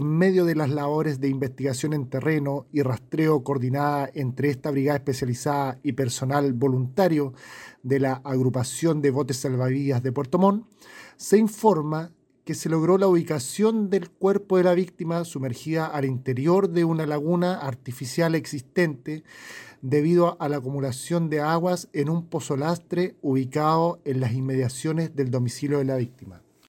En medio de las labores de investigación en terreno y rastreo coordinada entre esta brigada especializada y personal voluntario de la agrupación de botes salvavidas de Puerto Montt, se informa que se logró la ubicación del cuerpo de la víctima sumergida al interior de una laguna artificial existente debido a la acumulación de aguas en un pozo lastre ubicado en las inmediaciones del domicilio de la víctima.